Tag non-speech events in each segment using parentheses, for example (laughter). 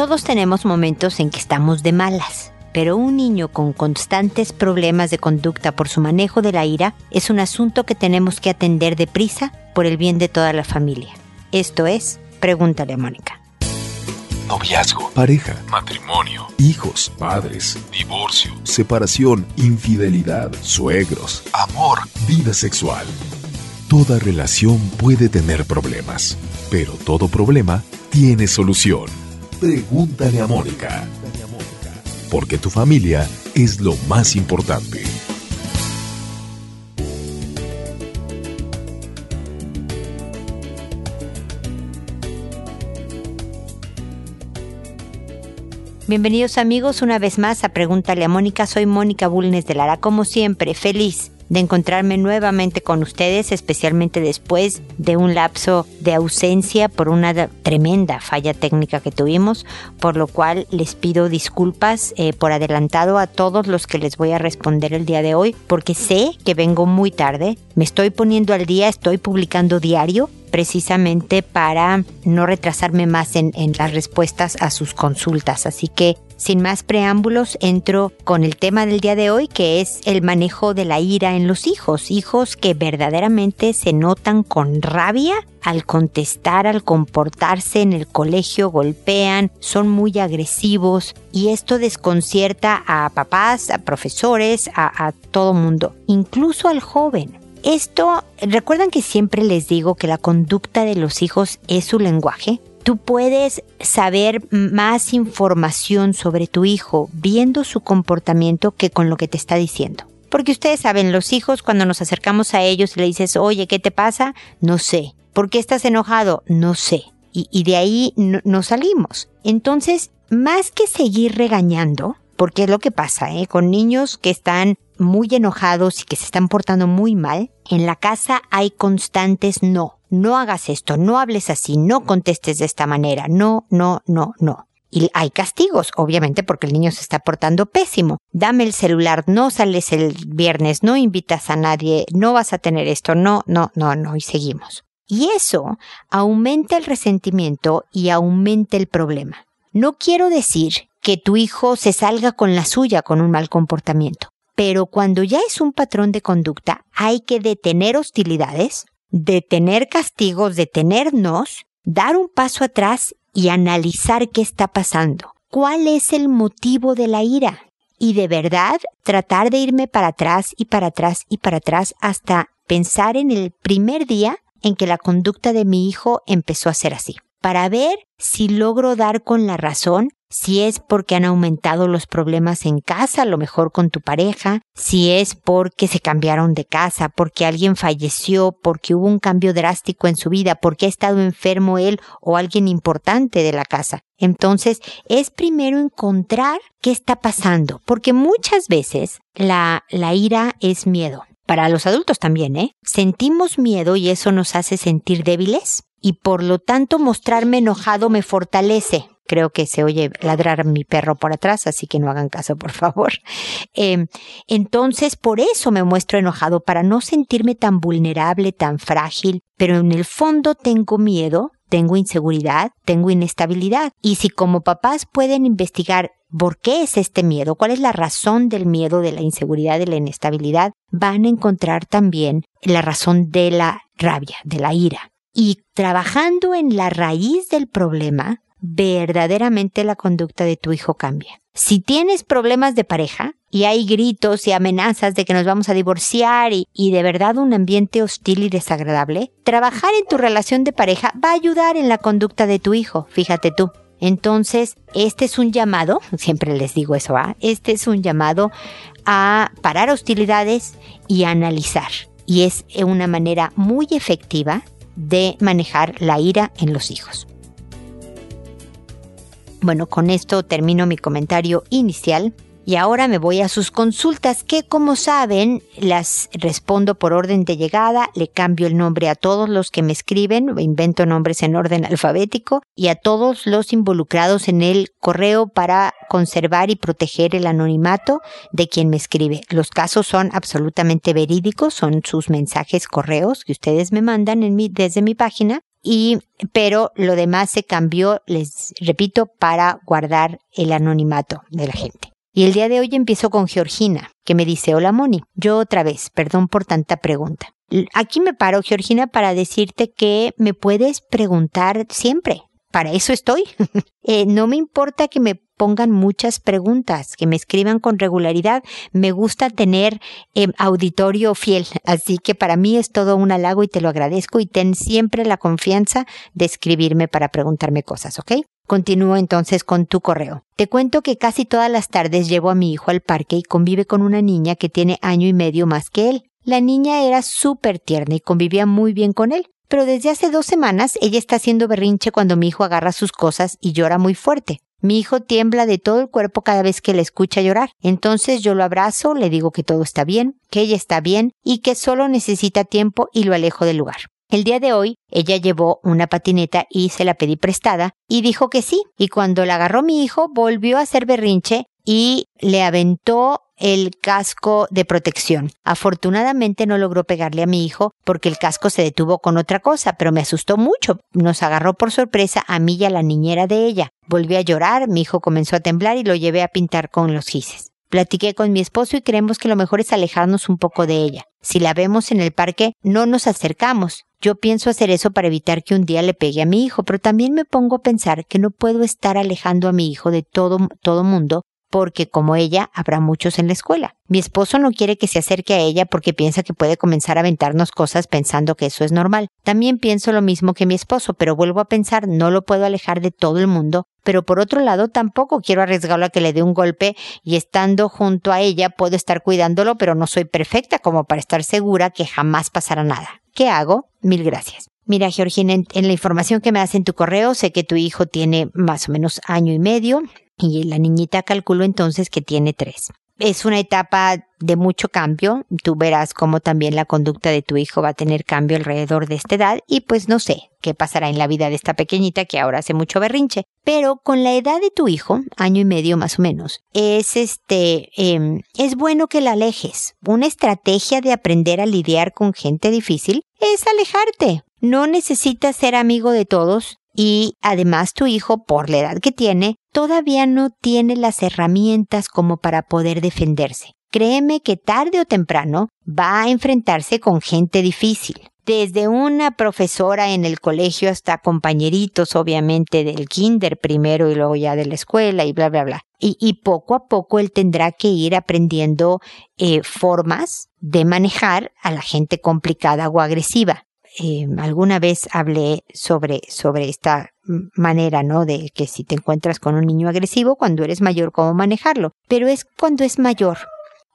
Todos tenemos momentos en que estamos de malas, pero un niño con constantes problemas de conducta por su manejo de la ira es un asunto que tenemos que atender deprisa por el bien de toda la familia. Esto es, pregúntale a Mónica. Noviazgo, pareja, matrimonio, hijos, padres, divorcio, separación, infidelidad, suegros, amor, vida sexual. Toda relación puede tener problemas, pero todo problema tiene solución. Pregúntale a Mónica. Porque tu familia es lo más importante. Bienvenidos amigos una vez más a Pregúntale a Mónica. Soy Mónica Bulnes de Lara, como siempre, feliz de encontrarme nuevamente con ustedes, especialmente después de un lapso de ausencia por una tremenda falla técnica que tuvimos, por lo cual les pido disculpas eh, por adelantado a todos los que les voy a responder el día de hoy, porque sé que vengo muy tarde, me estoy poniendo al día, estoy publicando diario precisamente para no retrasarme más en, en las respuestas a sus consultas. Así que sin más preámbulos, entro con el tema del día de hoy, que es el manejo de la ira en los hijos. Hijos que verdaderamente se notan con rabia al contestar, al comportarse en el colegio, golpean, son muy agresivos y esto desconcierta a papás, a profesores, a, a todo mundo, incluso al joven. Esto, recuerdan que siempre les digo que la conducta de los hijos es su lenguaje tú puedes saber más información sobre tu hijo viendo su comportamiento que con lo que te está diciendo. Porque ustedes saben, los hijos cuando nos acercamos a ellos y le dices, oye, ¿qué te pasa? No sé. ¿Por qué estás enojado? No sé. Y, de ahí no, salimos. Entonces, más que seguir regañando, porque es lo que pasa, ¿eh? Con niños que están muy enojados y que se están portando muy mal, en la casa hay constantes no no hagas esto, no hables así, no contestes de esta manera, no, no, no, no. Y hay castigos, obviamente, porque el niño se está portando pésimo. Dame el celular, no sales el viernes, no invitas a nadie, no vas a tener esto, no, no, no, no, y seguimos. Y eso aumenta el resentimiento y aumenta el problema. No quiero decir que tu hijo se salga con la suya con un mal comportamiento, pero cuando ya es un patrón de conducta, hay que detener hostilidades, de tener castigos, de tenernos, dar un paso atrás y analizar qué está pasando. ¿Cuál es el motivo de la ira? Y de verdad tratar de irme para atrás y para atrás y para atrás hasta pensar en el primer día en que la conducta de mi hijo empezó a ser así, para ver si logro dar con la razón si es porque han aumentado los problemas en casa, a lo mejor con tu pareja, si es porque se cambiaron de casa, porque alguien falleció, porque hubo un cambio drástico en su vida, porque ha estado enfermo él o alguien importante de la casa. Entonces, es primero encontrar qué está pasando, porque muchas veces la, la ira es miedo. Para los adultos también, ¿eh? Sentimos miedo y eso nos hace sentir débiles y por lo tanto mostrarme enojado me fortalece creo que se oye ladrar mi perro por atrás, así que no hagan caso, por favor. (laughs) Em, entonces, por eso me muestro enojado, para no sentirme tan vulnerable, tan frágil, pero en el fondo tengo miedo, tengo inseguridad, tengo inestabilidad. Y si como papás pueden investigar por qué es este miedo, cuál es la razón del miedo, de la inseguridad, de la inestabilidad, van a encontrar también la razón de la rabia, de la ira. Y trabajando en la raíz del problema, verdaderamente la conducta de tu hijo cambia. Si tienes problemas de pareja y hay gritos y amenazas de que nos vamos a divorciar y, de verdad un ambiente hostil y desagradable, trabajar en tu relación de pareja va a ayudar en la conducta de tu hijo, fíjate tú. Entonces, este es un llamado, (laughs) siempre les digo eso, ¿ah? este es un llamado a parar hostilidades y a analizar. Y es una manera muy efectiva de manejar la ira en los hijos. Bueno, con esto termino mi comentario inicial y ahora me voy a sus consultas que como saben las respondo por orden de llegada, le cambio el nombre a todos los que me escriben, invento nombres en orden (laughs) alfabético y a todos los involucrados en el correo para conservar y proteger el anonimato de quien me escribe. Los casos son absolutamente verídicos, son sus mensajes correos que ustedes me mandan en mi, desde mi página y, pero lo demás se cambió, les repito, para guardar el anonimato de la gente. Y el día de hoy empiezo con Georgina, que me dice, hola Moni, yo otra vez, perdón por tanta pregunta. Aquí me paro, Georgina, para decirte que me puedes preguntar siempre. Para eso estoy. (laughs) Eh, no me importa que me pongan muchas preguntas, que me escriban con regularidad. Me gusta tener eh, auditorio fiel, así que para mí es todo un halago y te lo agradezco y ten siempre la confianza de escribirme para preguntarme cosas, ¿ok? Continúo entonces con tu correo. Te cuento que casi todas las tardes llevo a mi hijo al parque y convive con una niña que tiene año y medio más que él. La niña era súper tierna y convivía muy bien con él, pero desde hace dos semanas ella está haciendo berrinche cuando mi hijo agarra sus cosas y llora muy fuerte. Mi hijo tiembla de todo el cuerpo cada vez que le escucha llorar. Entonces yo lo abrazo, le digo que todo está bien, que ella está bien y que solo necesita tiempo y lo alejo del lugar. El día de hoy ella llevó una patineta y se la pedí prestada y dijo que sí. Y cuando la agarró mi hijo volvió a hacer berrinche y le aventó el casco de protección. Afortunadamente no logró pegarle a mi hijo porque el casco se detuvo con otra cosa, pero me asustó mucho. Nos agarró por sorpresa a mí y a la niñera de ella. Volví a llorar, mi hijo comenzó a temblar y lo llevé a pintar con los gises. Platiqué con mi esposo y creemos que lo mejor es alejarnos un poco de ella. Si la vemos en el parque, no nos acercamos. Yo pienso hacer eso para evitar que un día le pegue a mi hijo, pero también me pongo a pensar que no puedo estar alejando a mi hijo de todo, todo mundo porque como ella habrá muchos en la escuela. Mi esposo no quiere que se acerque a ella porque piensa que puede comenzar a aventarnos cosas pensando que eso es normal. También pienso lo mismo que mi esposo, pero vuelvo a pensar no lo puedo alejar de todo el mundo, pero por otro lado tampoco quiero arriesgarlo a que le dé un golpe y estando junto a ella puedo estar cuidándolo, pero no soy perfecta como para estar segura que jamás pasará nada. ¿Qué hago? Mil gracias. Mira, Georgina, en, la información que me das en tu correo, sé que tu hijo tiene más o menos año y medio y la niñita calculo entonces que tiene tres. Es una etapa de mucho cambio. Tú verás cómo también la conducta de tu hijo va a tener cambio alrededor de esta edad y pues no sé qué pasará en la vida de esta pequeñita que ahora hace mucho berrinche. Pero con la edad de tu hijo, año y medio más o menos, es este, em, es bueno que la alejes. Una estrategia de aprender a lidiar con gente difícil es alejarte. No necesitas ser amigo de todos, y además tu hijo, por la edad que tiene, todavía no tiene las herramientas como para poder defenderse. Créeme que tarde o temprano va a enfrentarse con gente difícil. Desde una profesora en el colegio hasta compañeritos, obviamente, del kinder primero y luego ya de la escuela y bla, bla, bla. Y, poco a poco él tendrá que ir aprendiendo eh, formas de manejar a la gente complicada o agresiva. Eh, alguna vez hablé sobre, sobre esta manera, ¿no? De que si te encuentras con un niño agresivo, cuando eres mayor, cómo manejarlo. Pero es cuando es mayor.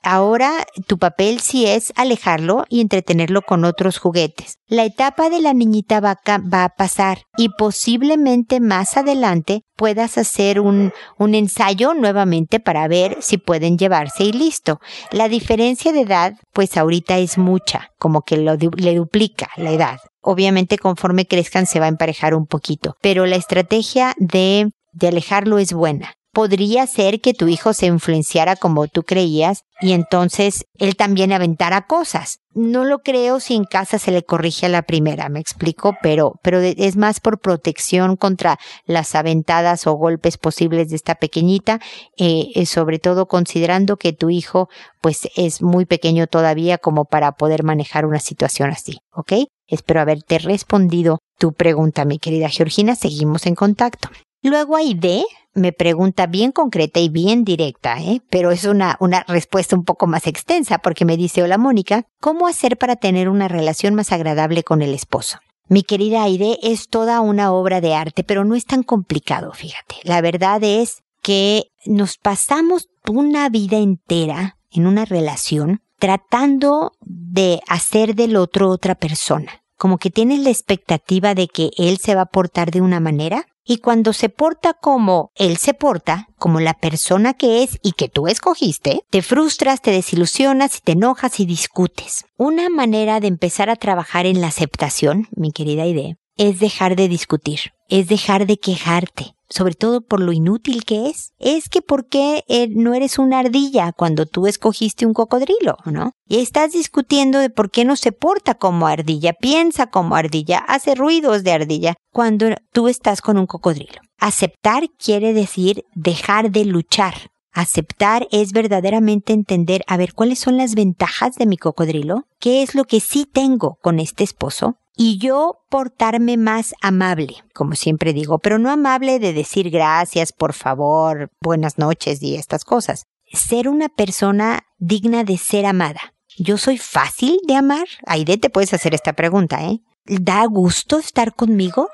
Ahora tu papel sí es alejarlo y entretenerlo con otros juguetes. La etapa de la niñita vaca va a pasar y posiblemente más adelante puedas hacer un, ensayo nuevamente para ver si pueden llevarse y listo. La diferencia de edad pues ahorita es mucha, como que le duplica la edad. Obviamente conforme crezcan se va a emparejar un poquito, pero la estrategia de alejarlo es buena podría ser que tu hijo se influenciara como tú creías y entonces él también aventara cosas. No lo creo si en casa se le corrige a la primera, me explico, pero, pero es más por protección contra las aventadas o golpes posibles de esta pequeñita, eh, eh, sobre todo considerando que tu hijo pues es muy pequeño todavía como para poder manejar una situación así, ¿ok? Espero haberte respondido tu pregunta, mi querida Georgina. Seguimos en contacto. Luego D me pregunta bien concreta y bien directa, ¿eh? pero es una, una respuesta un poco más extensa porque me dice, hola Mónica, ¿cómo hacer para tener una relación más agradable con el esposo? Mi querida Aide, es toda una obra de arte, pero no es tan complicado, fíjate. La verdad es que nos pasamos una vida entera en una relación tratando de hacer del otro otra persona. Como que tienes la expectativa de que él se va a portar de una manera y cuando se porta como él se porta, como la persona que es y que tú escogiste, te frustras, te desilusionas y te enojas y discutes. Una manera de empezar a trabajar en la aceptación, mi querida idea, es dejar de discutir. es dejar de quejarte sobre todo por lo inútil que es. Es que ¿por qué eh, no eres una ardilla cuando tú escogiste un cocodrilo, no? Y estás discutiendo de por qué no se porta como ardilla, piensa como ardilla, hace ruidos de ardilla cuando tú estás con un cocodrilo. Aceptar quiere decir dejar de luchar. Aceptar es verdaderamente entender, a ver, ¿cuáles son las ventajas de mi cocodrilo? ¿Qué es lo que sí tengo con este esposo? Y yo portarme más amable, como siempre digo, pero no amable de decir gracias, por favor, buenas noches y estas cosas. Ser una persona digna de ser amada. ¿Yo soy fácil de amar? Aide, te puedes hacer esta pregunta, ¿eh? ¿Da gusto estar conmigo?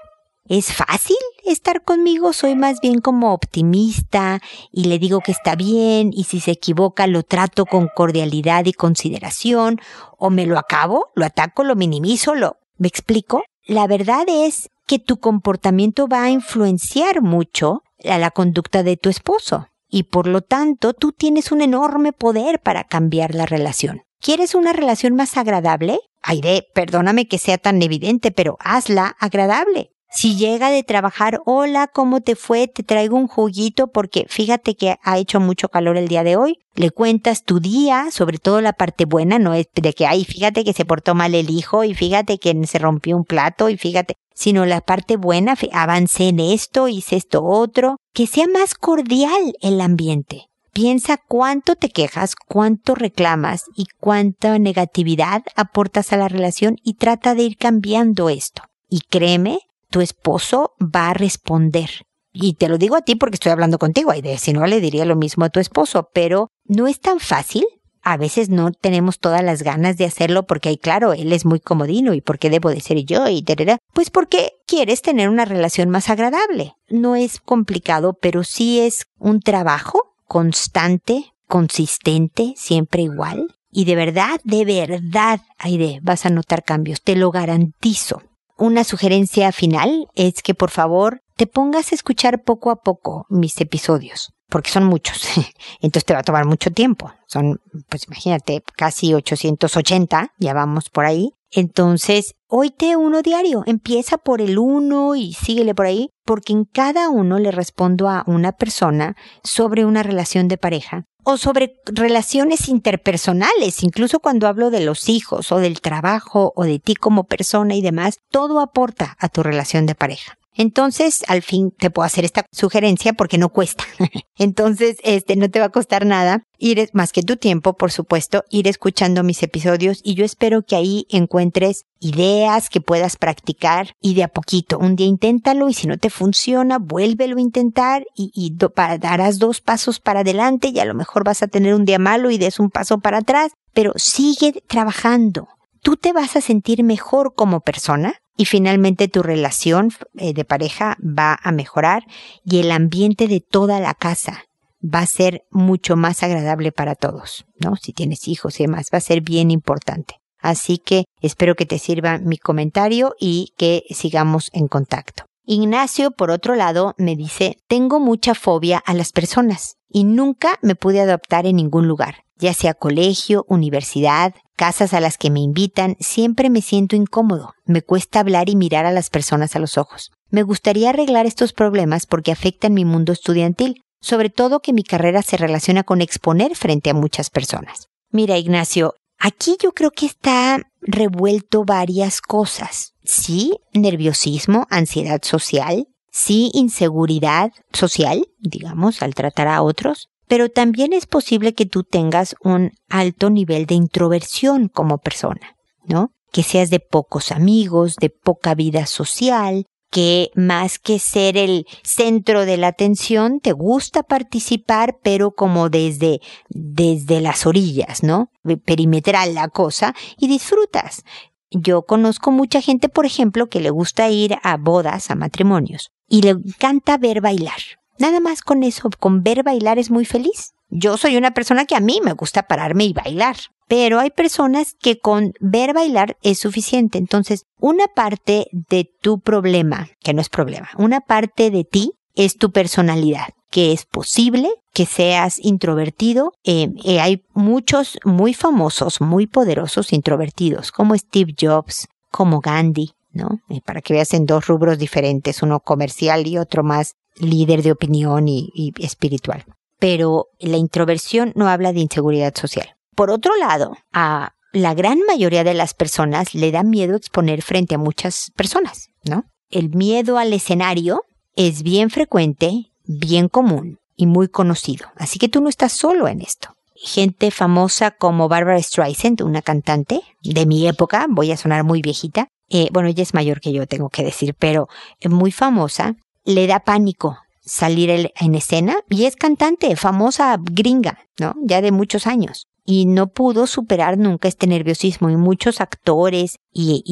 ¿Es fácil estar conmigo? Soy más bien como optimista y le digo que está bien y si se equivoca lo trato con cordialidad y consideración o me lo acabo, lo ataco, lo minimizo, lo ¿Me explico? La verdad es que tu comportamiento va a influenciar mucho a la conducta de tu esposo y por lo tanto tú tienes un enorme poder para cambiar la relación. ¿Quieres una relación más agradable? Aide, perdóname que sea tan evidente, pero hazla agradable. Si llega de trabajar, hola, ¿cómo te fue? Te traigo un juguito porque fíjate que ha hecho mucho calor el día de hoy. Le cuentas tu día, sobre todo la parte buena, no es de que, ay, fíjate que se portó mal el hijo y fíjate que se rompió un plato y fíjate, sino la parte buena, avancé en esto, hice esto otro, que sea más cordial el ambiente. Piensa cuánto te quejas, cuánto reclamas y cuánta negatividad aportas a la relación y trata de ir cambiando esto. Y créeme tu esposo va a responder. Y te lo digo a ti porque estoy hablando contigo, Aide, si no le diría lo mismo a tu esposo, pero no es tan fácil. A veces no tenemos todas las ganas de hacerlo porque, claro, él es muy comodino y por qué debo de ser yo y. Pues porque quieres tener una relación más agradable. No es complicado, pero sí es un trabajo constante, consistente, siempre igual. Y de verdad, de verdad, Aide, vas a notar cambios, te lo garantizo una sugerencia final es que por favor te pongas a escuchar poco a poco mis episodios, porque son muchos. (laughs) Entonces te va a tomar mucho tiempo. Son, pues imagínate, casi 880, ya vamos por ahí. Entonces, oíte uno diario, empieza por el uno y síguele por ahí, porque en cada uno le respondo a una persona sobre una relación de pareja o sobre relaciones interpersonales, incluso cuando hablo de los hijos o del trabajo o de ti como persona y demás, todo aporta a tu relación de pareja. Entonces, al fin te puedo hacer esta sugerencia porque no cuesta. (laughs) Entonces, este no te va a costar nada ir más que tu tiempo, por supuesto, ir escuchando mis episodios y yo espero que ahí encuentres ideas que puedas practicar y de a poquito. Un día inténtalo y si no te funciona, vuélvelo a intentar y, y darás dos pasos para adelante y a lo mejor vas a tener un día malo y des un paso para atrás, pero sigue trabajando. Tú te vas a sentir mejor como persona y finalmente tu relación eh, de pareja va a mejorar y el ambiente de toda la casa va a ser mucho más agradable para todos, ¿no? Si tienes hijos y demás, va a ser bien importante. Así que espero que te sirva mi comentario y que sigamos en contacto. Ignacio, por otro lado, me dice, tengo mucha fobia a las personas y nunca me pude adoptar en ningún lugar, ya sea colegio, universidad, casas a las que me invitan, siempre me siento incómodo. Me cuesta hablar y mirar a las personas a los ojos. Me gustaría arreglar estos problemas porque afectan mi mundo estudiantil, sobre todo que mi carrera se relaciona con exponer frente a muchas personas. Mira, Ignacio, aquí yo creo que está revuelto varias cosas. Sí, nerviosismo, ansiedad social, sí, inseguridad social, digamos, al tratar a otros, pero también es posible que tú tengas un alto nivel de introversión como persona, ¿no? Que seas de pocos amigos, de poca vida social, que más que ser el centro de la atención, te gusta participar, pero como desde, desde las orillas, ¿no? Perimetral la cosa, y disfrutas. Yo conozco mucha gente, por ejemplo, que le gusta ir a bodas, a matrimonios, y le encanta ver bailar. Nada más con eso, con ver bailar es muy feliz. Yo soy una persona que a mí me gusta pararme y bailar, pero hay personas que con ver bailar es suficiente. Entonces, una parte de tu problema, que no es problema, una parte de ti es tu personalidad, que es posible que seas introvertido. Eh, eh, hay muchos muy famosos, muy poderosos introvertidos, como Steve Jobs, como Gandhi, ¿no? Eh, para que veas en dos rubros diferentes, uno comercial y otro más líder de opinión y, espiritual. Pero la introversión no habla de inseguridad social. Por otro lado, a la gran mayoría de las personas le da miedo exponer frente a muchas personas, ¿no? El miedo al escenario es bien frecuente, bien común y muy conocido. Así que tú no estás solo en esto. Gente famosa como Barbara Streisand, una cantante de mi época, voy a sonar muy viejita, eh, bueno, ella es mayor que yo, tengo que decir, pero muy famosa, le da pánico salir en escena y es cantante, famosa gringa, ¿no? Ya de muchos años. Y no pudo superar nunca este nerviosismo y muchos actores y,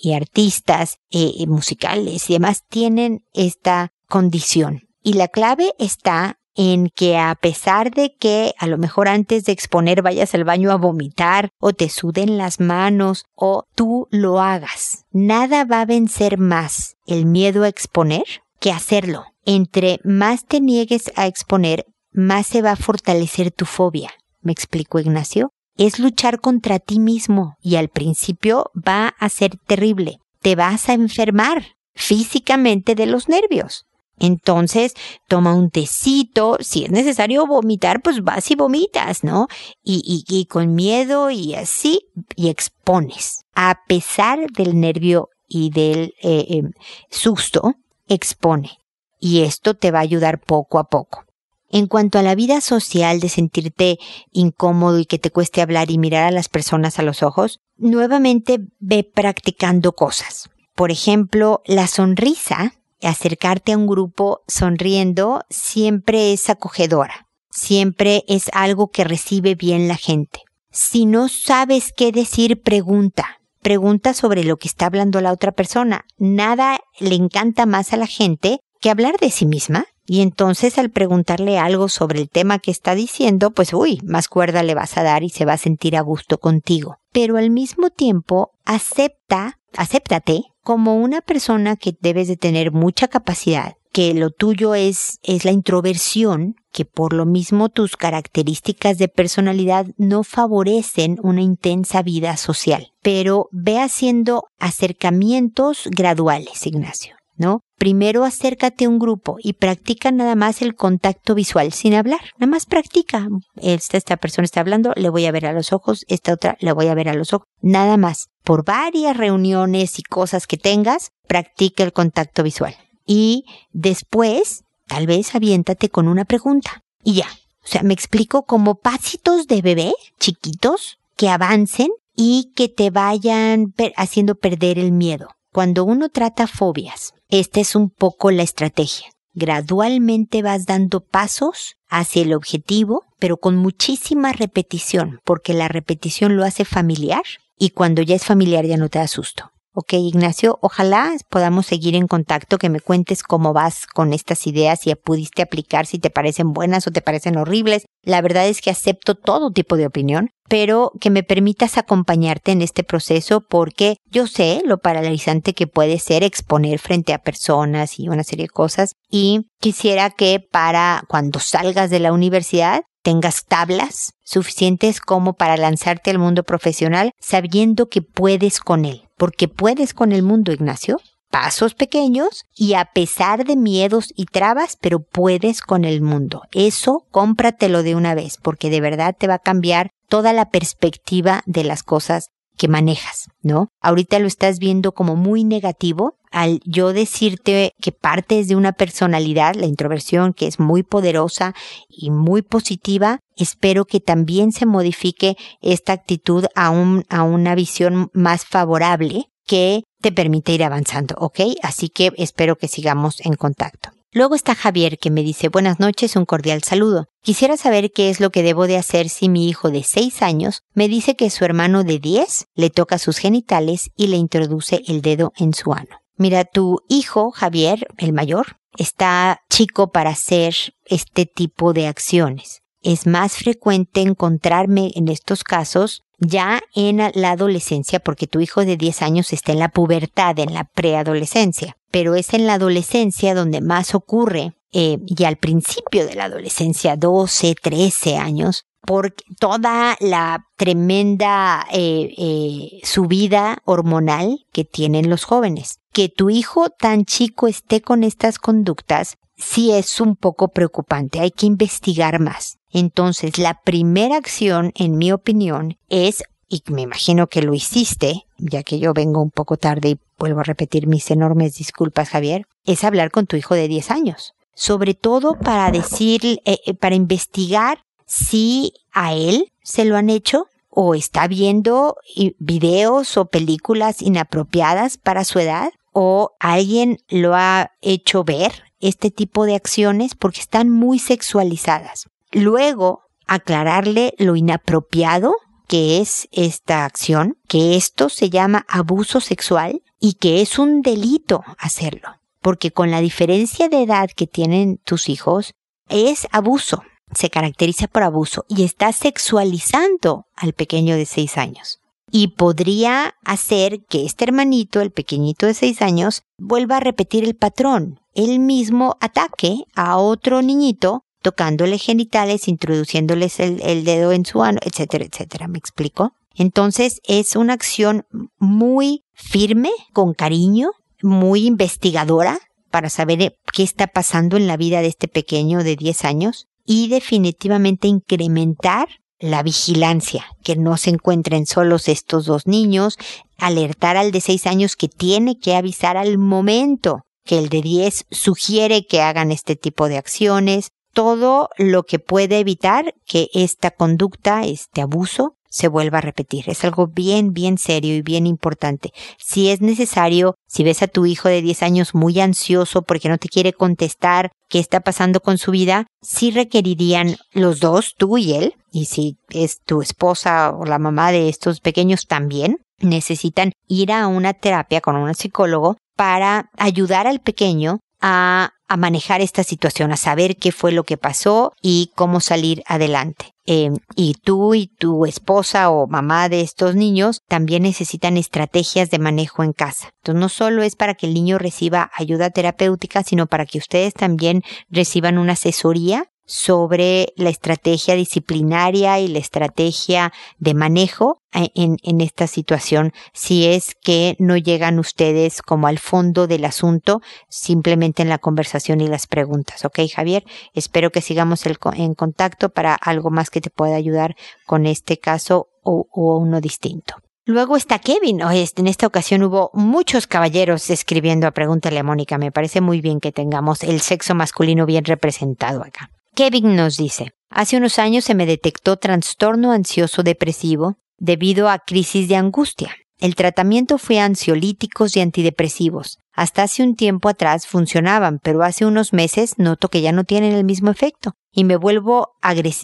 y, artistas eh, musicales y demás tienen esta condición. Y la clave está en que a pesar de que a lo mejor antes de exponer vayas al baño a vomitar o te suden las manos o tú lo hagas, nada va a vencer más el miedo a exponer que hacerlo. Entre más te niegues a exponer, más se va a fortalecer tu fobia. ¿Me explico, Ignacio? Es luchar contra ti mismo y al principio va a ser terrible. Te vas a enfermar físicamente de los nervios. Entonces, toma un tecito, si es necesario vomitar, pues vas y vomitas, ¿no? Y, y, con miedo y así, y expones. A pesar del nervio y del eh, em, susto, expone. Y esto te va a ayudar poco a poco. En cuanto a la vida social de sentirte incómodo y que te cueste hablar y mirar a las personas a los ojos, nuevamente ve practicando cosas. Por ejemplo, la sonrisa acercarte a un grupo sonriendo siempre es acogedora, siempre es algo que recibe bien la gente. Si no sabes qué decir, pregunta. Pregunta sobre lo que está hablando la otra persona. Nada le encanta más a la gente que hablar de sí misma. Y entonces al preguntarle algo sobre el tema que está diciendo, pues uy, más cuerda le vas a dar y se va a sentir a gusto contigo. Pero al mismo tiempo, acepta, acéptate como una persona que debes de tener mucha capacidad, que lo tuyo es, es la introversión, que por lo mismo tus características de personalidad no favorecen una intensa vida social. Pero ve haciendo acercamientos graduales, Ignacio. ¿no? Primero acércate a un grupo y practica nada más el contacto visual sin hablar. Nada más practica. Esta, esta persona está hablando, le voy a ver a los ojos, esta otra le voy a ver a los ojos. Nada más. Por varias reuniones y cosas que tengas, practica el contacto visual. Y después, tal vez aviéntate con una pregunta. Y ya. O sea, me explico como pasitos de bebé chiquitos que avancen y que te vayan haciendo perder el miedo. Cuando uno trata fobias, esta es un poco la estrategia. Gradualmente vas dando pasos hacia el objetivo, pero con muchísima repetición, porque la repetición lo hace familiar y cuando ya es familiar ya no te da. Ok, Ignacio, ojalá podamos seguir en contacto, que me cuentes cómo vas con estas ideas, si pudiste aplicar, si te parecen buenas o te parecen horribles. La verdad es que acepto todo tipo de opinión, pero que me permitas acompañarte en este proceso porque yo sé lo paralizante que puede ser exponer frente a personas y una serie de cosas y quisiera que para cuando salgas de la universidad tengas tablas suficientes como para lanzarte al mundo profesional sabiendo que puedes con él porque puedes con el mundo, Ignacio. Pasos pequeños y a pesar de miedos y trabas, pero puedes con el mundo. Eso cómpratelo de una vez, porque de verdad te va a cambiar toda la perspectiva de las cosas que manejas, ¿no? Ahorita lo estás viendo como muy negativo. Al yo decirte que partes de una personalidad, la introversión, que es muy poderosa y muy positiva, espero que también se modifique esta actitud a, un, a una visión más favorable que te permite ir avanzando, ¿ok? Así que espero que sigamos en contacto. Luego está Javier que me dice buenas noches, un cordial saludo. Quisiera saber qué es lo que debo de hacer si mi hijo de 6 años me dice que su hermano de 10 le toca sus genitales y le introduce el dedo en su ano. Mira, tu hijo, Javier, el mayor, está chico para hacer este tipo de acciones. Es más frecuente encontrarme en estos casos ya en la adolescencia, porque tu hijo de 10 años está en la pubertad, en la preadolescencia, pero es en la adolescencia donde más ocurre, eh, y al principio de la adolescencia, 12, 13 años, por toda la tremenda eh, eh, subida hormonal que tienen los jóvenes. Que tu hijo tan chico esté con estas conductas sí es un poco preocupante, hay que investigar más. Entonces, la primera acción, en mi opinión, es, y me imagino que lo hiciste, ya que yo vengo un poco tarde y vuelvo a repetir mis enormes disculpas, Javier, es hablar con tu hijo de 10 años. Sobre todo para decir, eh, eh, para investigar si a él se lo han hecho o está viendo videos o películas inapropiadas para su edad o alguien lo ha hecho ver este tipo de acciones porque están muy sexualizadas. Luego, aclararle lo inapropiado que es esta acción, que esto se llama abuso sexual y que es un delito hacerlo, porque con la diferencia de edad que tienen tus hijos, es abuso, se caracteriza por abuso y está sexualizando al pequeño de seis años. Y podría hacer que este hermanito, el pequeñito de seis años, vuelva a repetir el patrón, el mismo ataque a otro niñito tocándole genitales, introduciéndoles el, dedo en su ano, etcétera, etcétera. ¿Me explico? Entonces es una acción muy firme, con cariño, muy investigadora para saber qué está pasando en la vida de este pequeño de 10 años y definitivamente incrementar la vigilancia, que no se encuentren solos estos dos niños, alertar al de 6 años que tiene que avisar al momento que el de 10 sugiere que hagan este tipo de acciones, todo lo que puede evitar que esta conducta, este abuso, se vuelva a repetir. Es algo bien, bien serio y bien importante. Si es necesario, si ves a tu hijo de 10 años muy ansioso porque no te quiere contestar qué está pasando con su vida, sí requerirían los dos, tú y él, y si es tu esposa o la mamá de estos pequeños también, necesitan ir a una terapia con un psicólogo para ayudar al pequeño a, manejar esta situación, a saber qué fue lo que pasó y cómo salir adelante. Eh, y tú y tu esposa o mamá de estos niños también necesitan estrategias de manejo en casa. Entonces no solo es para que el niño reciba ayuda terapéutica, sino para que ustedes también reciban una asesoría sobre la estrategia disciplinaria y la estrategia de manejo en, en, esta situación si es que no llegan ustedes como al fondo del asunto simplemente en la conversación y las preguntas. ¿Ok, Javier? Espero que sigamos en contacto para algo más que te pueda ayudar con este caso o, o uno distinto. Luego está Kevin. Este, en esta ocasión hubo muchos caballeros escribiendo a Pregúntale a Mónica. Me parece muy bien que tengamos el sexo masculino bien representado acá. Kevin nos dice, hace unos años se me detectó trastorno ansioso depresivo debido a crisis de angustia. El tratamiento fue ansiolíticos y antidepresivos. Hasta hace un tiempo atrás funcionaban, pero hace unos meses noto que ya no tienen el mismo efecto y me vuelvo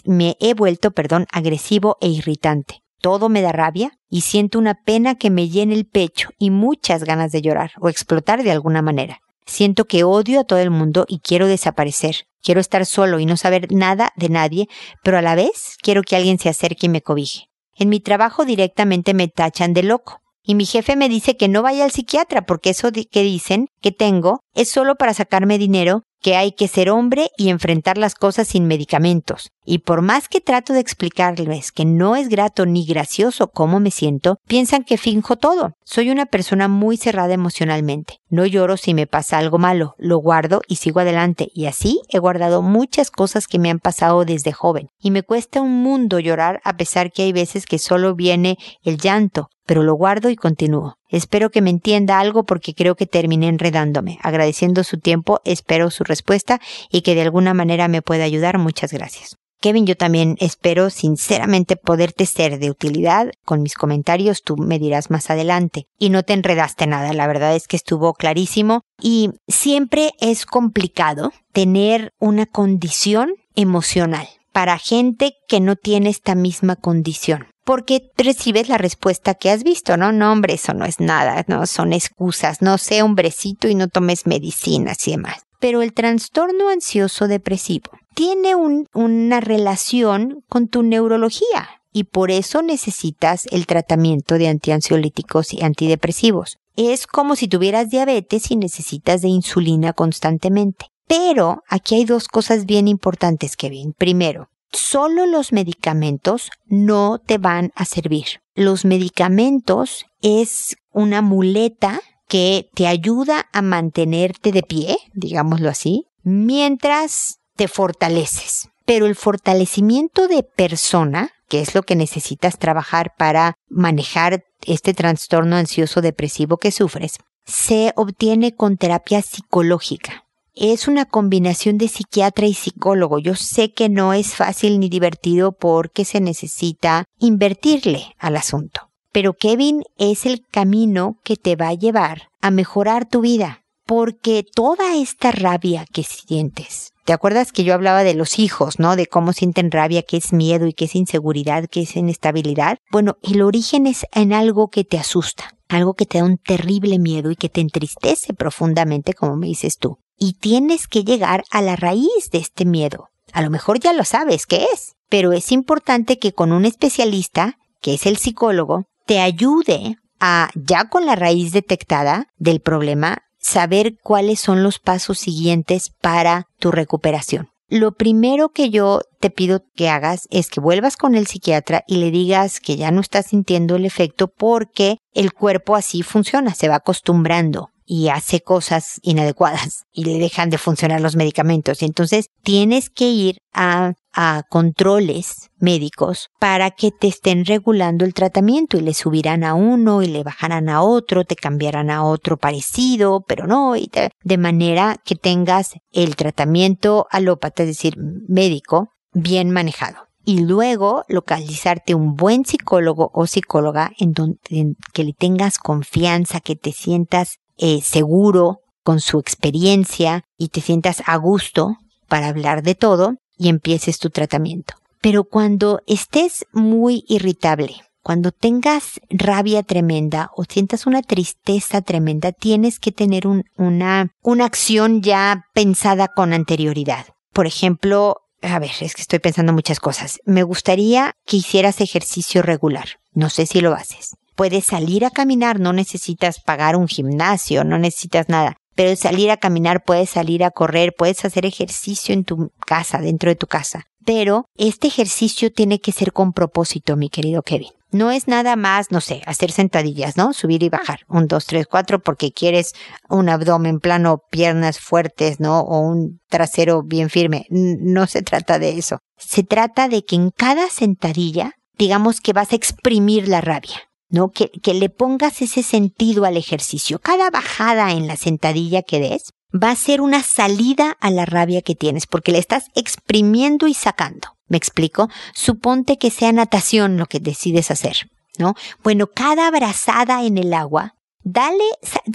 me he vuelto, perdón, agresivo e irritante. Todo me da rabia y siento una pena que me llene el pecho y muchas ganas de llorar o explotar de alguna manera. Siento que odio a todo el mundo y quiero desaparecer. Quiero estar solo y no saber nada de nadie, pero a la vez quiero que alguien se acerque y me cobije. En mi trabajo directamente me tachan de loco. Y mi jefe me dice que no vaya al psiquiatra porque eso que dicen que tengo es solo para sacarme dinero que hay que ser hombre y enfrentar las cosas sin medicamentos. Y por más que trato de explicarles que no es grato ni gracioso cómo me siento, piensan que finjo todo. Soy una persona muy cerrada emocionalmente. No lloro si me pasa algo malo, lo guardo y sigo adelante. Y así he guardado muchas cosas que me han pasado desde joven. Y me cuesta un mundo llorar a pesar que hay veces que solo viene el llanto, pero lo guardo y continúo. Espero que me entienda algo porque creo que terminé enredándome. Agradeciendo su tiempo, espero su respuesta y que de alguna manera me pueda ayudar. Muchas gracias. Kevin, yo también espero sinceramente poderte ser de utilidad con mis comentarios, tú me dirás más adelante. Y no te enredaste nada, la verdad es que estuvo clarísimo y siempre es complicado tener una condición emocional para gente que no tiene esta misma condición porque recibes la respuesta que has visto, ¿no? No, hombre, eso no es nada, no son excusas, no sé hombrecito y no tomes medicinas y demás. Pero el trastorno ansioso depresivo tiene una relación con tu neurología y por eso necesitas el tratamiento de antiansiolíticos y antidepresivos. Es como si tuvieras diabetes y necesitas de insulina constantemente. Pero aquí hay dos cosas bien importantes, Kevin. Primero, Solo los medicamentos no te van a servir. Los medicamentos es una muleta que te ayuda a mantenerte de pie, digámoslo así, mientras te fortaleces. Pero el fortalecimiento de persona, que es lo que necesitas trabajar para manejar este trastorno ansioso depresivo que sufres, se obtiene con terapia psicológica. Es una combinación de psiquiatra y psicólogo. Yo sé que no es fácil ni divertido porque se necesita invertirle al asunto. Pero Kevin es el camino que te va a llevar a mejorar tu vida. Porque toda esta rabia que sientes, ¿te acuerdas que yo hablaba de los hijos, no? De cómo sienten rabia, que es miedo y que es inseguridad, que es inestabilidad. Bueno, el origen es en algo que te asusta, algo que te da un terrible miedo y que te entristece profundamente, como me dices tú. Y tienes que llegar a la raíz de este miedo. A lo mejor ya lo sabes qué es, pero es importante que con un especialista, que es el psicólogo, te ayude a, ya con la raíz detectada del problema, saber cuáles son los pasos siguientes para tu recuperación. Lo primero que yo te pido que hagas es que vuelvas con el psiquiatra y le digas que ya no estás sintiendo el efecto porque el cuerpo así funciona, se va acostumbrando y hace cosas inadecuadas (laughs) y le dejan de funcionar los medicamentos. Entonces tienes que ir a, a controles médicos para que te estén regulando el tratamiento y le subirán a uno y le bajarán a otro, te cambiarán a otro parecido, pero no, de manera que tengas el tratamiento alópata, es decir, médico, bien manejado y luego localizarte un buen psicólogo o psicóloga en donde que le tengas confianza, que te sientas eh, seguro con su experiencia y te sientas a gusto para hablar de todo y empieces tu tratamiento. Pero cuando estés muy irritable, cuando tengas rabia tremenda o sientas una tristeza tremenda, tienes que tener una, una acción ya pensada con anterioridad. Por ejemplo, a ver, es que estoy pensando muchas cosas. Me gustaría que hicieras ejercicio regular. No sé si lo haces puedes salir a caminar, no necesitas pagar un gimnasio, no necesitas nada. Pero salir a caminar, puedes salir a correr, puedes hacer ejercicio en tu casa, dentro de tu casa. Pero este ejercicio tiene que ser con propósito, mi querido Kevin. No es nada más, no sé, hacer sentadillas, ¿no? Subir y bajar. Un, dos, tres, cuatro, porque quieres un abdomen plano, piernas fuertes, ¿no? O un trasero bien firme. No se trata de eso. Se trata de que en cada sentadilla, digamos que vas a exprimir la rabia. ¿No? Que, que le pongas ese sentido al ejercicio. Cada bajada en la sentadilla que des va a ser una salida a la rabia que tienes, porque le estás exprimiendo y sacando. ¿Me explico? Suponte que sea natación lo que decides hacer, ¿no? Bueno, cada abrazada en el agua, dale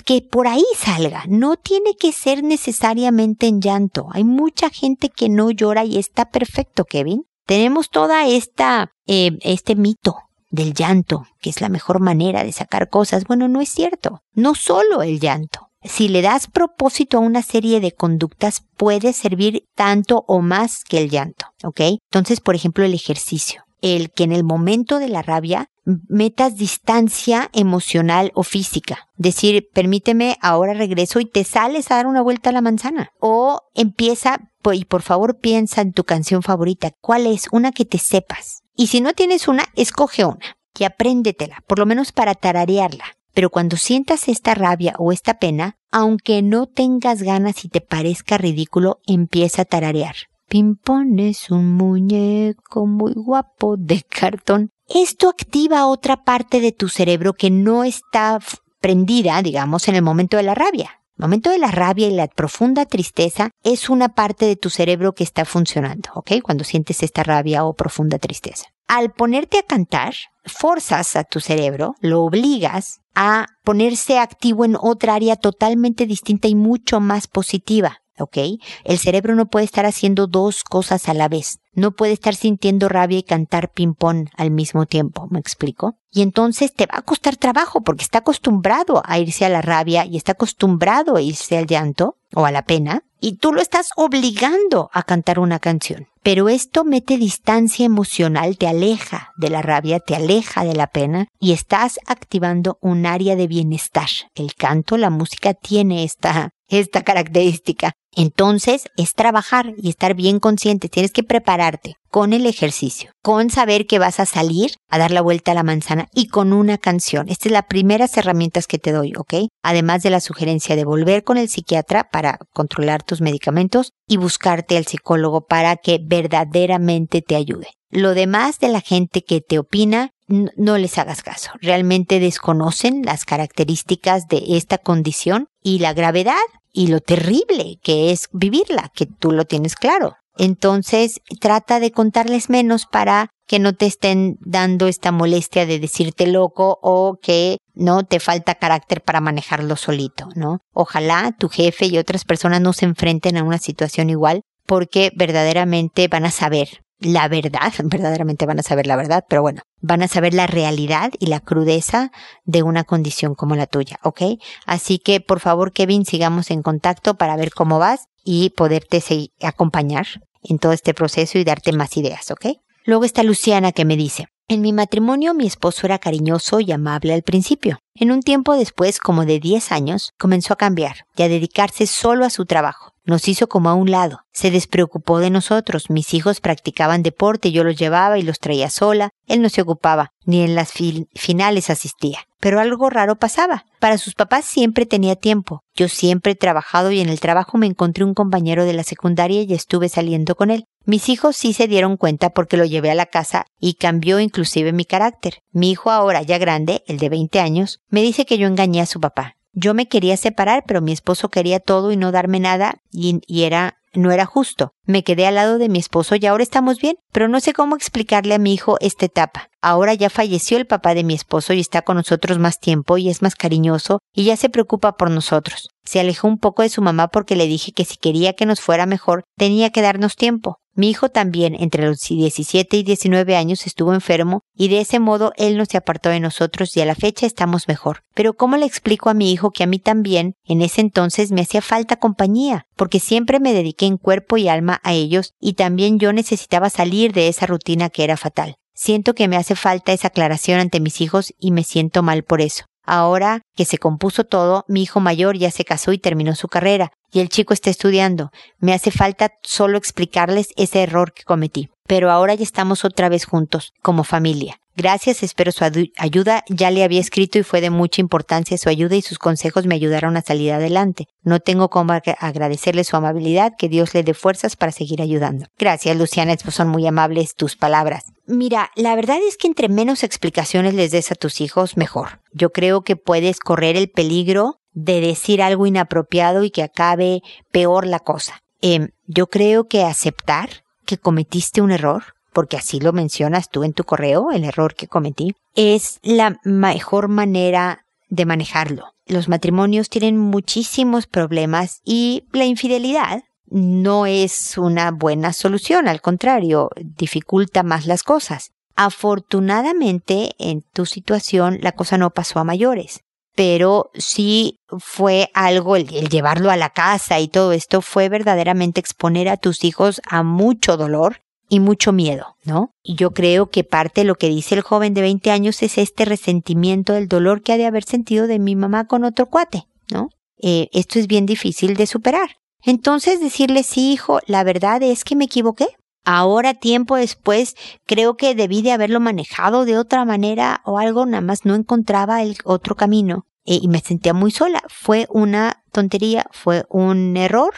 que por ahí salga. No tiene que ser necesariamente en llanto. Hay mucha gente que no llora y está perfecto, Kevin. Tenemos toda esta, eh, este mito del llanto, que es la mejor manera de sacar cosas. Bueno, no es cierto. No solo el llanto. Si le das propósito a una serie de conductas, puede servir tanto o más que el llanto, ¿ok? Entonces, por ejemplo, el ejercicio. El que en el momento de la rabia metas distancia emocional o física. Decir, permíteme, ahora regreso y te sales a dar una vuelta a la manzana. O empieza, y por favor piensa en tu canción favorita. ¿Cuál es? Una que te sepas. Y si no tienes una, escoge una y apréndetela, por lo menos para tararearla. Pero cuando sientas esta rabia o esta pena, aunque no tengas ganas y te parezca ridículo, empieza a tararear. Pimpón es un muñeco muy guapo de cartón. Esto activa otra parte de tu cerebro que no está prendida, digamos, en el momento de la rabia. El momento de la rabia y la profunda tristeza es una parte de tu cerebro que está funcionando, ¿ok? Cuando sientes esta rabia o profunda tristeza. Al ponerte a cantar, forzas a tu cerebro, lo obligas a ponerse activo en otra área totalmente distinta y mucho más positiva. ¿Ok? El cerebro no puede estar haciendo dos cosas a la vez. No puede estar sintiendo rabia y cantar ping-pong al mismo tiempo, ¿me explico? Y entonces te va a costar trabajo porque está acostumbrado a irse a la rabia y está acostumbrado a irse al llanto o a la pena y tú lo estás obligando a cantar una canción. Pero esto mete distancia emocional, te aleja de la rabia, te aleja de la pena y estás activando un área de bienestar. El canto, la música tiene esta, esta característica Entonces es trabajar y estar bien consciente. Tienes que prepararte con el ejercicio, con saber que vas a salir a dar la vuelta a la manzana y con una canción. Estas son las primeras herramientas que te doy, ¿ok? Además de la sugerencia de volver con el psiquiatra para controlar tus medicamentos y buscarte al psicólogo para que verdaderamente te ayude. Lo demás de la gente que te opina, no les hagas caso. Realmente desconocen las características de esta condición y la gravedad y lo terrible que es vivirla, que tú lo tienes claro. Entonces, trata de contarles menos para que no te estén dando esta molestia de decirte loco o que no te falta carácter para manejarlo solito, ¿no? Ojalá tu jefe y otras personas no se enfrenten a una situación igual porque verdaderamente van a saber la verdad, verdaderamente van a saber la verdad, pero bueno, van a saber la realidad y la crudeza de una condición como la tuya, ¿ok? Así que por favor, Kevin, sigamos en contacto para ver cómo vas y poderte acompañar en todo este proceso y darte más ideas, ¿ok? Luego está Luciana que me dice, en mi matrimonio mi esposo era cariñoso y amable al principio. En un tiempo después, como de 10 años, comenzó a cambiar y a dedicarse solo a su trabajo. Nos hizo como a un lado. Se despreocupó de nosotros. Mis hijos practicaban deporte, yo los llevaba y los traía sola. Él no se ocupaba, ni en las finales asistía. Pero algo raro pasaba. Para sus papás siempre tenía tiempo. Yo siempre he trabajado y en el trabajo me encontré un compañero de la secundaria y estuve saliendo con él. Mis hijos sí se dieron cuenta porque lo llevé a la casa y cambió inclusive mi carácter. Mi hijo ahora ya grande, el de 20 años, me dice que yo engañé a su papá. Yo me quería separar, pero mi esposo quería todo y no darme nada y, era no era justo. Me quedé al lado de mi esposo y ahora estamos bien, pero no sé cómo explicarle a mi hijo esta etapa. Ahora ya falleció el papá de mi esposo y está con nosotros más tiempo y es más cariñoso y ya se preocupa por nosotros. Se alejó un poco de su mamá porque le dije que si quería que nos fuera mejor tenía que darnos tiempo. Mi hijo también, entre los 17 y 19 años, estuvo enfermo y de ese modo él no se apartó de nosotros y a la fecha estamos mejor. Pero ¿cómo le explico a mi hijo que a mí también, en ese entonces, me hacía falta compañía? Porque siempre me dediqué en cuerpo y alma a ellos y también yo necesitaba salir de esa rutina que era fatal. Siento que me hace falta esa aclaración ante mis hijos y me siento mal por eso. Ahora que se compuso todo, mi hijo mayor ya se casó y terminó su carrera, y el chico está estudiando. Me hace falta solo explicarles ese error que cometí. Pero ahora ya estamos otra vez juntos, como familia. Gracias, espero su ayuda. Ya le había escrito y fue de mucha importancia su ayuda y sus consejos me ayudaron a salir adelante. No tengo cómo agradecerle su amabilidad, que Dios le dé fuerzas para seguir ayudando. Gracias, Luciana, son muy amables tus palabras. Mira, la verdad es que entre menos explicaciones les des a tus hijos, mejor. Yo creo que puedes correr el peligro de decir algo inapropiado y que acabe peor la cosa. Em, yo creo que aceptar que cometiste un error, porque así lo mencionas tú en tu correo, el error que cometí, es la mejor manera de manejarlo. Los matrimonios tienen muchísimos problemas y la infidelidad no es una buena solución, al contrario, dificulta más las cosas. Afortunadamente, en tu situación, la cosa no pasó a mayores, pero sí fue algo, el, llevarlo a la casa y todo esto fue verdaderamente exponer a tus hijos a mucho dolor y mucho miedo, ¿no? Y yo creo que parte de lo que dice el joven de 20 años es este resentimiento del dolor que ha de haber sentido de mi mamá con otro cuate, ¿no? Eh, esto es bien difícil de superar. Entonces decirle, sí, hijo, la verdad es que me equivoqué. Ahora, tiempo después, creo que debí de haberlo manejado de otra manera o algo, nada más no encontraba el otro camino eh, y me sentía muy sola. Fue una tontería, fue un error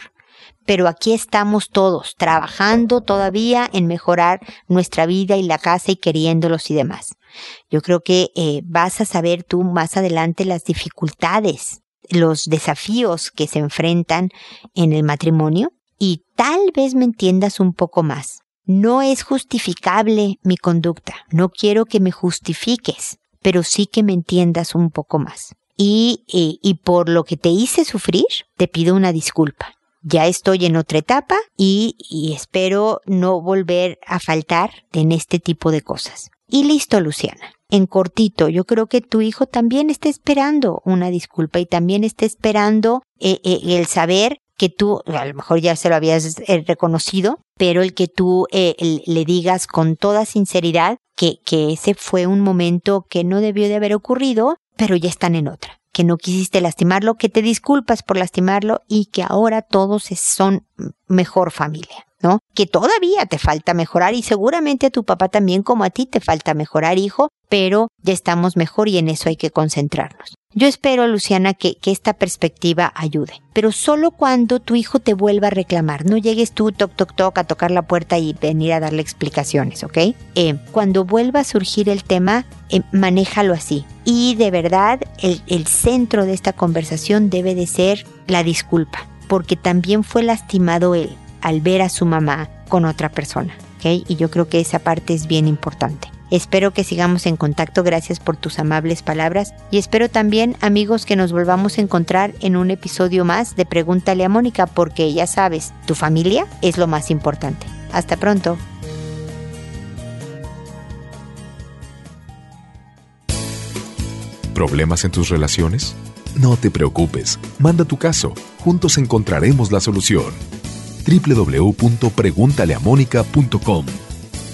pero aquí estamos todos trabajando todavía en mejorar nuestra vida y la casa y queriéndolos y demás. Yo creo que eh, vas a saber tú más adelante las dificultades, los desafíos que se enfrentan en el matrimonio y tal vez me entiendas un poco más. No es justificable mi conducta, no quiero que me justifiques, pero sí que me entiendas un poco más. Y, y, y por lo que te hice sufrir, te pido una disculpa ya estoy en otra etapa y, espero no volver a faltar en este tipo de cosas. Y listo, Luciana. En cortito, yo creo que tu hijo también está esperando una disculpa y también está esperando eh, eh, el saber que tú, a lo mejor ya se lo habías eh, reconocido, pero el que tú le digas con toda sinceridad que, que ese fue un momento que no debió de haber ocurrido, pero ya están en otra que no quisiste lastimarlo, que te disculpas por lastimarlo y que ahora todos son mejor familia. ¿no? Que todavía te falta mejorar y seguramente a tu papá también como a ti te falta mejorar, hijo, pero ya estamos mejor y en eso hay que concentrarnos. Yo espero, Luciana, que, que, esta perspectiva ayude, pero solo cuando tu hijo te vuelva a reclamar. No llegues tú, toc, toc, toc, a tocar la puerta y venir a darle explicaciones, ¿ok? Eh, cuando vuelva a surgir el tema, eh, manéjalo así. Y de verdad, el, el centro de esta conversación debe de ser la disculpa, porque también fue lastimado él al ver a su mamá con otra persona, ¿ok? Y yo creo que esa parte es bien importante. Espero que sigamos en contacto, gracias por tus amables palabras y espero también amigos que nos volvamos a encontrar en un episodio más de Pregúntale a Mónica porque ya sabes, tu familia es lo más importante. Hasta pronto. ¿Problemas en tus relaciones? No te preocupes, manda tu caso, juntos encontraremos la solución. www.preguntaleamónica.com